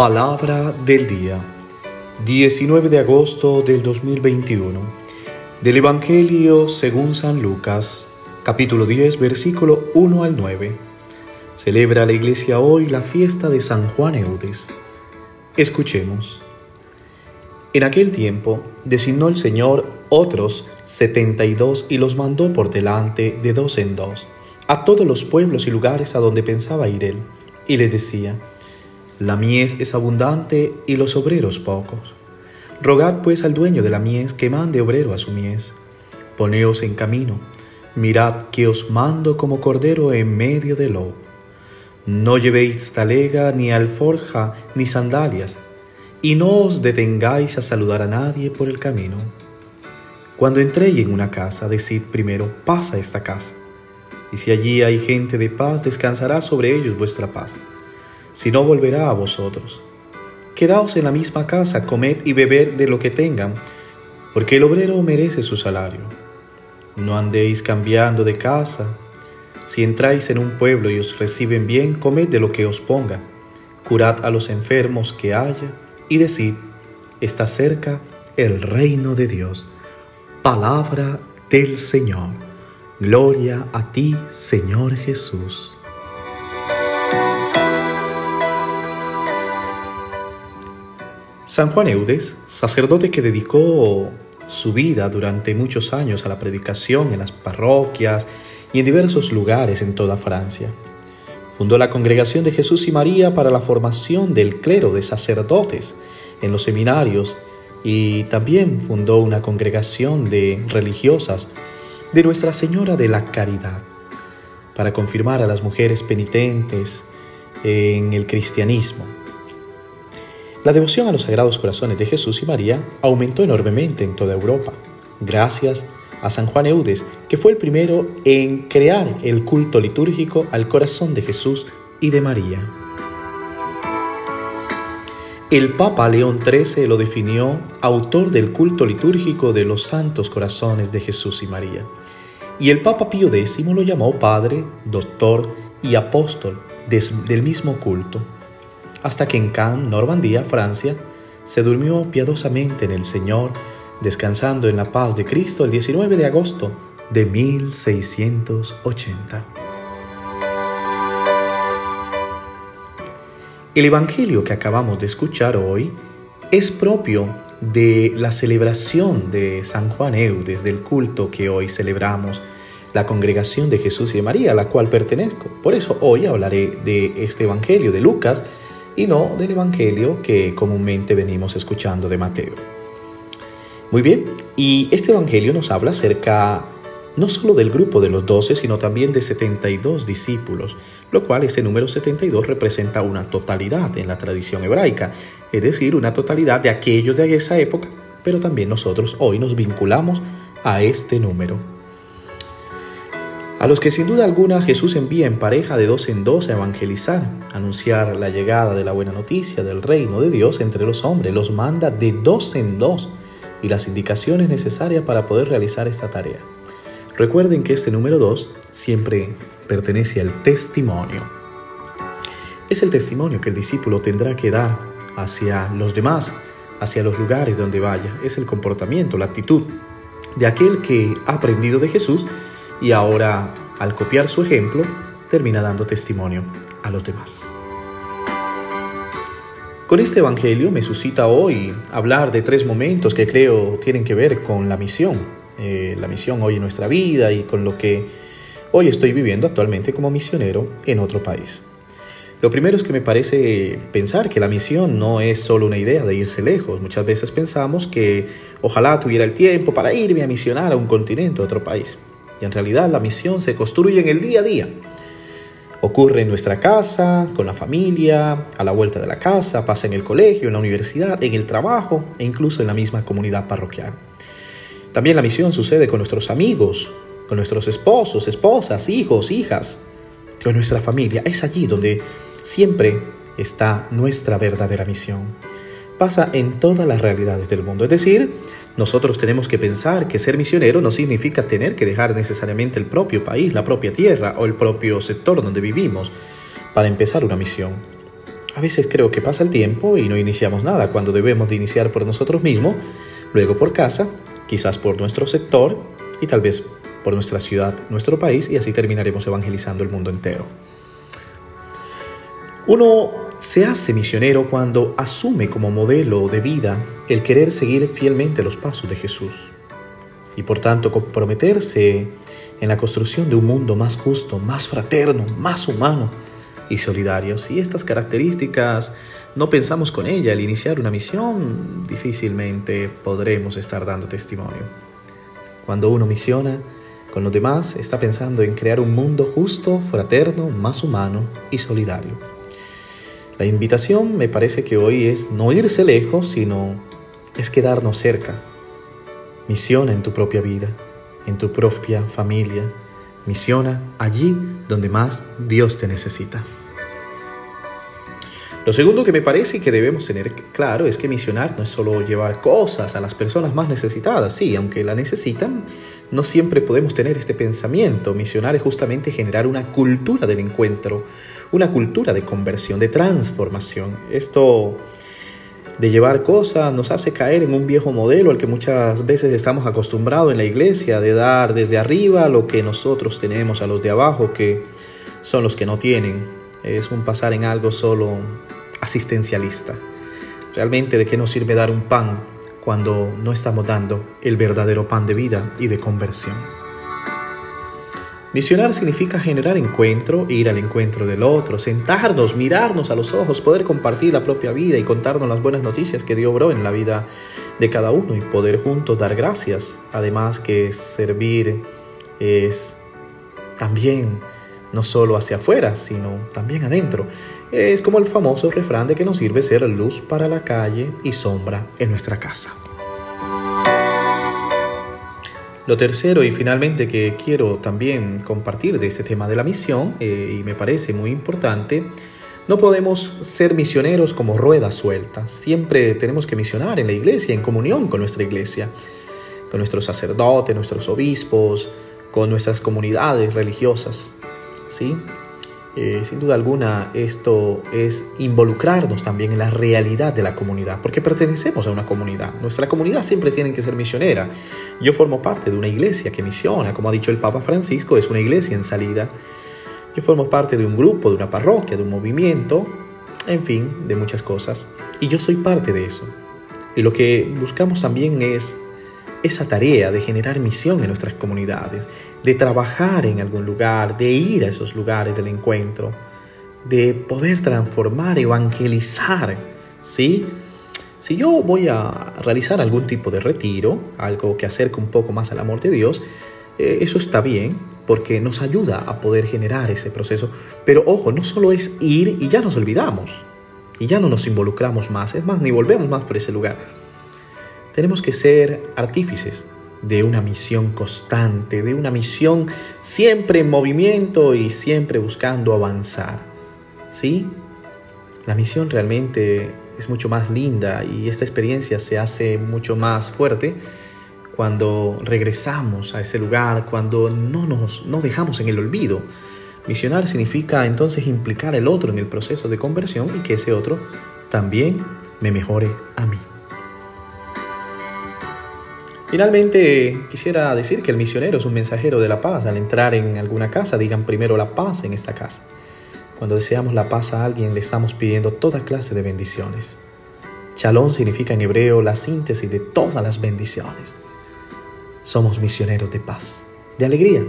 Palabra del día, 19 de agosto del 2021, del Evangelio según San Lucas, capítulo 10, versículo 1 al 9. Celebra la iglesia hoy la fiesta de San Juan Eudes. Escuchemos. En aquel tiempo designó el Señor otros setenta y dos y los mandó por delante de dos en dos a todos los pueblos y lugares a donde pensaba ir él, y les decía, la mies es abundante y los obreros pocos. Rogad pues al dueño de la mies que mande obrero a su mies. Poneos en camino, mirad que os mando como cordero en medio del lobo. No llevéis talega, ni alforja, ni sandalias, y no os detengáis a saludar a nadie por el camino. Cuando entréis en una casa, decid primero, pasa esta casa. Y si allí hay gente de paz, descansará sobre ellos vuestra paz si no volverá a vosotros. Quedaos en la misma casa, comed y beber de lo que tengan, porque el obrero merece su salario. No andéis cambiando de casa. Si entráis en un pueblo y os reciben bien, comed de lo que os ponga. Curad a los enfermos que haya y decid, está cerca el reino de Dios. Palabra del Señor. Gloria a ti, Señor Jesús. San Juan Eudes, sacerdote que dedicó su vida durante muchos años a la predicación en las parroquias y en diversos lugares en toda Francia. Fundó la Congregación de Jesús y María para la formación del clero de sacerdotes en los seminarios y también fundó una congregación de religiosas de Nuestra Señora de la Caridad para confirmar a las mujeres penitentes en el cristianismo. La devoción a los Sagrados Corazones de Jesús y María aumentó enormemente en toda Europa, gracias a San Juan Eudes, que fue el primero en crear el culto litúrgico al corazón de Jesús y de María. El Papa León XIII lo definió autor del culto litúrgico de los santos corazones de Jesús y María. Y el Papa Pío X lo llamó Padre, Doctor y Apóstol del mismo culto hasta que en Cannes, Normandía, Francia, se durmió piadosamente en el Señor, descansando en la paz de Cristo el 19 de agosto de 1680. El Evangelio que acabamos de escuchar hoy es propio de la celebración de San Juan Eudes, del culto que hoy celebramos, la congregación de Jesús y de María, a la cual pertenezco. Por eso hoy hablaré de este Evangelio de Lucas, y no del Evangelio que comúnmente venimos escuchando de Mateo. Muy bien, y este Evangelio nos habla acerca no solo del grupo de los doce, sino también de 72 discípulos, lo cual ese número 72 representa una totalidad en la tradición hebraica, es decir, una totalidad de aquellos de esa época, pero también nosotros hoy nos vinculamos a este número a los que sin duda alguna Jesús envía en pareja de dos en dos a evangelizar, anunciar la llegada de la buena noticia del reino de Dios entre los hombres, los manda de dos en dos y las indicaciones necesarias para poder realizar esta tarea. Recuerden que este número dos siempre pertenece al testimonio. Es el testimonio que el discípulo tendrá que dar hacia los demás, hacia los lugares donde vaya. Es el comportamiento, la actitud de aquel que ha aprendido de Jesús y ahora, al copiar su ejemplo, termina dando testimonio a los demás. Con este Evangelio me suscita hoy hablar de tres momentos que creo tienen que ver con la misión, eh, la misión hoy en nuestra vida y con lo que hoy estoy viviendo actualmente como misionero en otro país. Lo primero es que me parece pensar que la misión no es solo una idea de irse lejos. Muchas veces pensamos que ojalá tuviera el tiempo para irme a misionar a un continente, a otro país. Y en realidad la misión se construye en el día a día. Ocurre en nuestra casa, con la familia, a la vuelta de la casa, pasa en el colegio, en la universidad, en el trabajo e incluso en la misma comunidad parroquial. También la misión sucede con nuestros amigos, con nuestros esposos, esposas, hijos, hijas, con nuestra familia. Es allí donde siempre está nuestra verdadera misión. Pasa en todas las realidades del mundo. Es decir, nosotros tenemos que pensar que ser misionero no significa tener que dejar necesariamente el propio país, la propia tierra o el propio sector donde vivimos para empezar una misión. A veces creo que pasa el tiempo y no iniciamos nada cuando debemos de iniciar por nosotros mismos, luego por casa, quizás por nuestro sector y tal vez por nuestra ciudad, nuestro país y así terminaremos evangelizando el mundo entero. Uno se hace misionero cuando asume como modelo de vida el querer seguir fielmente los pasos de Jesús y por tanto comprometerse en la construcción de un mundo más justo, más fraterno, más humano y solidario. Si estas características no pensamos con ella al iniciar una misión, difícilmente podremos estar dando testimonio. Cuando uno misiona con los demás, está pensando en crear un mundo justo, fraterno, más humano y solidario. La invitación me parece que hoy es no irse lejos, sino es quedarnos cerca. Misiona en tu propia vida, en tu propia familia. Misiona allí donde más Dios te necesita. Lo segundo que me parece que debemos tener claro es que misionar no es solo llevar cosas a las personas más necesitadas. Sí, aunque la necesitan, no siempre podemos tener este pensamiento. Misionar es justamente generar una cultura del encuentro, una cultura de conversión, de transformación. Esto de llevar cosas nos hace caer en un viejo modelo al que muchas veces estamos acostumbrados en la iglesia, de dar desde arriba lo que nosotros tenemos a los de abajo, que son los que no tienen. Es un pasar en algo solo asistencialista. Realmente, ¿de qué nos sirve dar un pan cuando no estamos dando el verdadero pan de vida y de conversión? Misionar significa generar encuentro, ir al encuentro del otro, sentarnos, mirarnos a los ojos, poder compartir la propia vida y contarnos las buenas noticias que Dios obró en la vida de cada uno y poder juntos dar gracias. Además que servir es también no solo hacia afuera, sino también adentro. Es como el famoso refrán de que nos sirve ser luz para la calle y sombra en nuestra casa. Lo tercero y finalmente que quiero también compartir de este tema de la misión, eh, y me parece muy importante, no podemos ser misioneros como ruedas sueltas. Siempre tenemos que misionar en la iglesia, en comunión con nuestra iglesia, con nuestros sacerdotes, nuestros obispos, con nuestras comunidades religiosas. ¿Sí? Eh, sin duda alguna esto es involucrarnos también en la realidad de la comunidad, porque pertenecemos a una comunidad. Nuestra comunidad siempre tiene que ser misionera. Yo formo parte de una iglesia que misiona, como ha dicho el Papa Francisco, es una iglesia en salida. Yo formo parte de un grupo, de una parroquia, de un movimiento, en fin, de muchas cosas. Y yo soy parte de eso. Y lo que buscamos también es esa tarea de generar misión en nuestras comunidades, de trabajar en algún lugar, de ir a esos lugares del encuentro, de poder transformar, evangelizar, ¿sí? Si yo voy a realizar algún tipo de retiro, algo que acerque un poco más al amor de Dios, eh, eso está bien porque nos ayuda a poder generar ese proceso. Pero ojo, no solo es ir y ya nos olvidamos, y ya no nos involucramos más, es más, ni volvemos más por ese lugar tenemos que ser artífices de una misión constante, de una misión siempre en movimiento y siempre buscando avanzar. ¿Sí? La misión realmente es mucho más linda y esta experiencia se hace mucho más fuerte cuando regresamos a ese lugar, cuando no nos no dejamos en el olvido. Misionar significa entonces implicar al otro en el proceso de conversión y que ese otro también me mejore a mí. Finalmente, quisiera decir que el misionero es un mensajero de la paz. Al entrar en alguna casa, digan primero la paz en esta casa. Cuando deseamos la paz a alguien, le estamos pidiendo toda clase de bendiciones. Chalón significa en hebreo la síntesis de todas las bendiciones. Somos misioneros de paz, de alegría,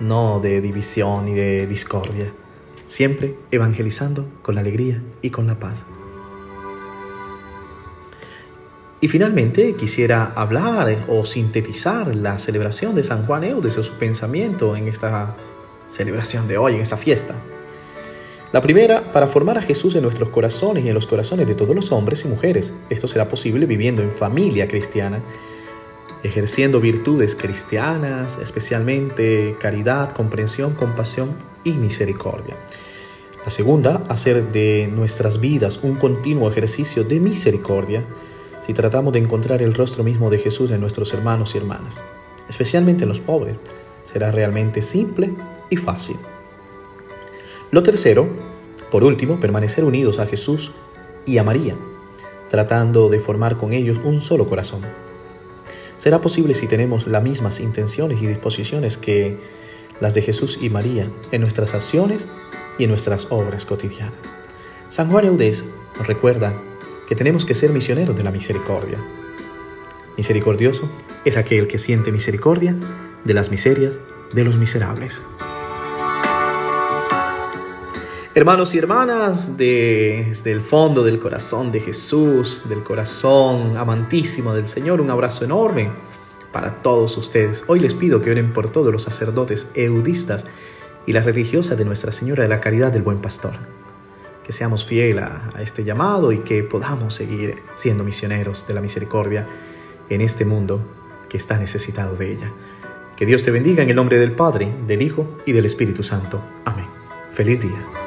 no de división ni de discordia. Siempre evangelizando con la alegría y con la paz. Y finalmente quisiera hablar o sintetizar la celebración de San Juan Eudes o su pensamiento en esta celebración de hoy, en esta fiesta. La primera, para formar a Jesús en nuestros corazones y en los corazones de todos los hombres y mujeres. Esto será posible viviendo en familia cristiana, ejerciendo virtudes cristianas, especialmente caridad, comprensión, compasión y misericordia. La segunda, hacer de nuestras vidas un continuo ejercicio de misericordia si tratamos de encontrar el rostro mismo de Jesús en nuestros hermanos y hermanas, especialmente en los pobres, será realmente simple y fácil. Lo tercero, Por último, permanecer unidos a Jesús y a María, tratando de formar con ellos un solo corazón. Será posible si tenemos las mismas intenciones y disposiciones que las de Jesús y María en nuestras acciones y en nuestras obras cotidianas. San Juan Eudés nos recuerda que tenemos que ser misioneros de la misericordia. Misericordioso es aquel que siente misericordia de las miserias de los miserables. Hermanos y hermanas, desde el fondo del corazón de Jesús, del corazón amantísimo del Señor, un abrazo enorme para todos ustedes. Hoy les pido que oren por todos los sacerdotes eudistas y las religiosas de Nuestra Señora de la Caridad del Buen Pastor. Que seamos fieles a, a este llamado y que podamos seguir siendo misioneros de la misericordia en este mundo que está necesitado de ella. Que Dios te bendiga en el nombre del Padre, del Hijo y del Espíritu Santo. Amén. Feliz día.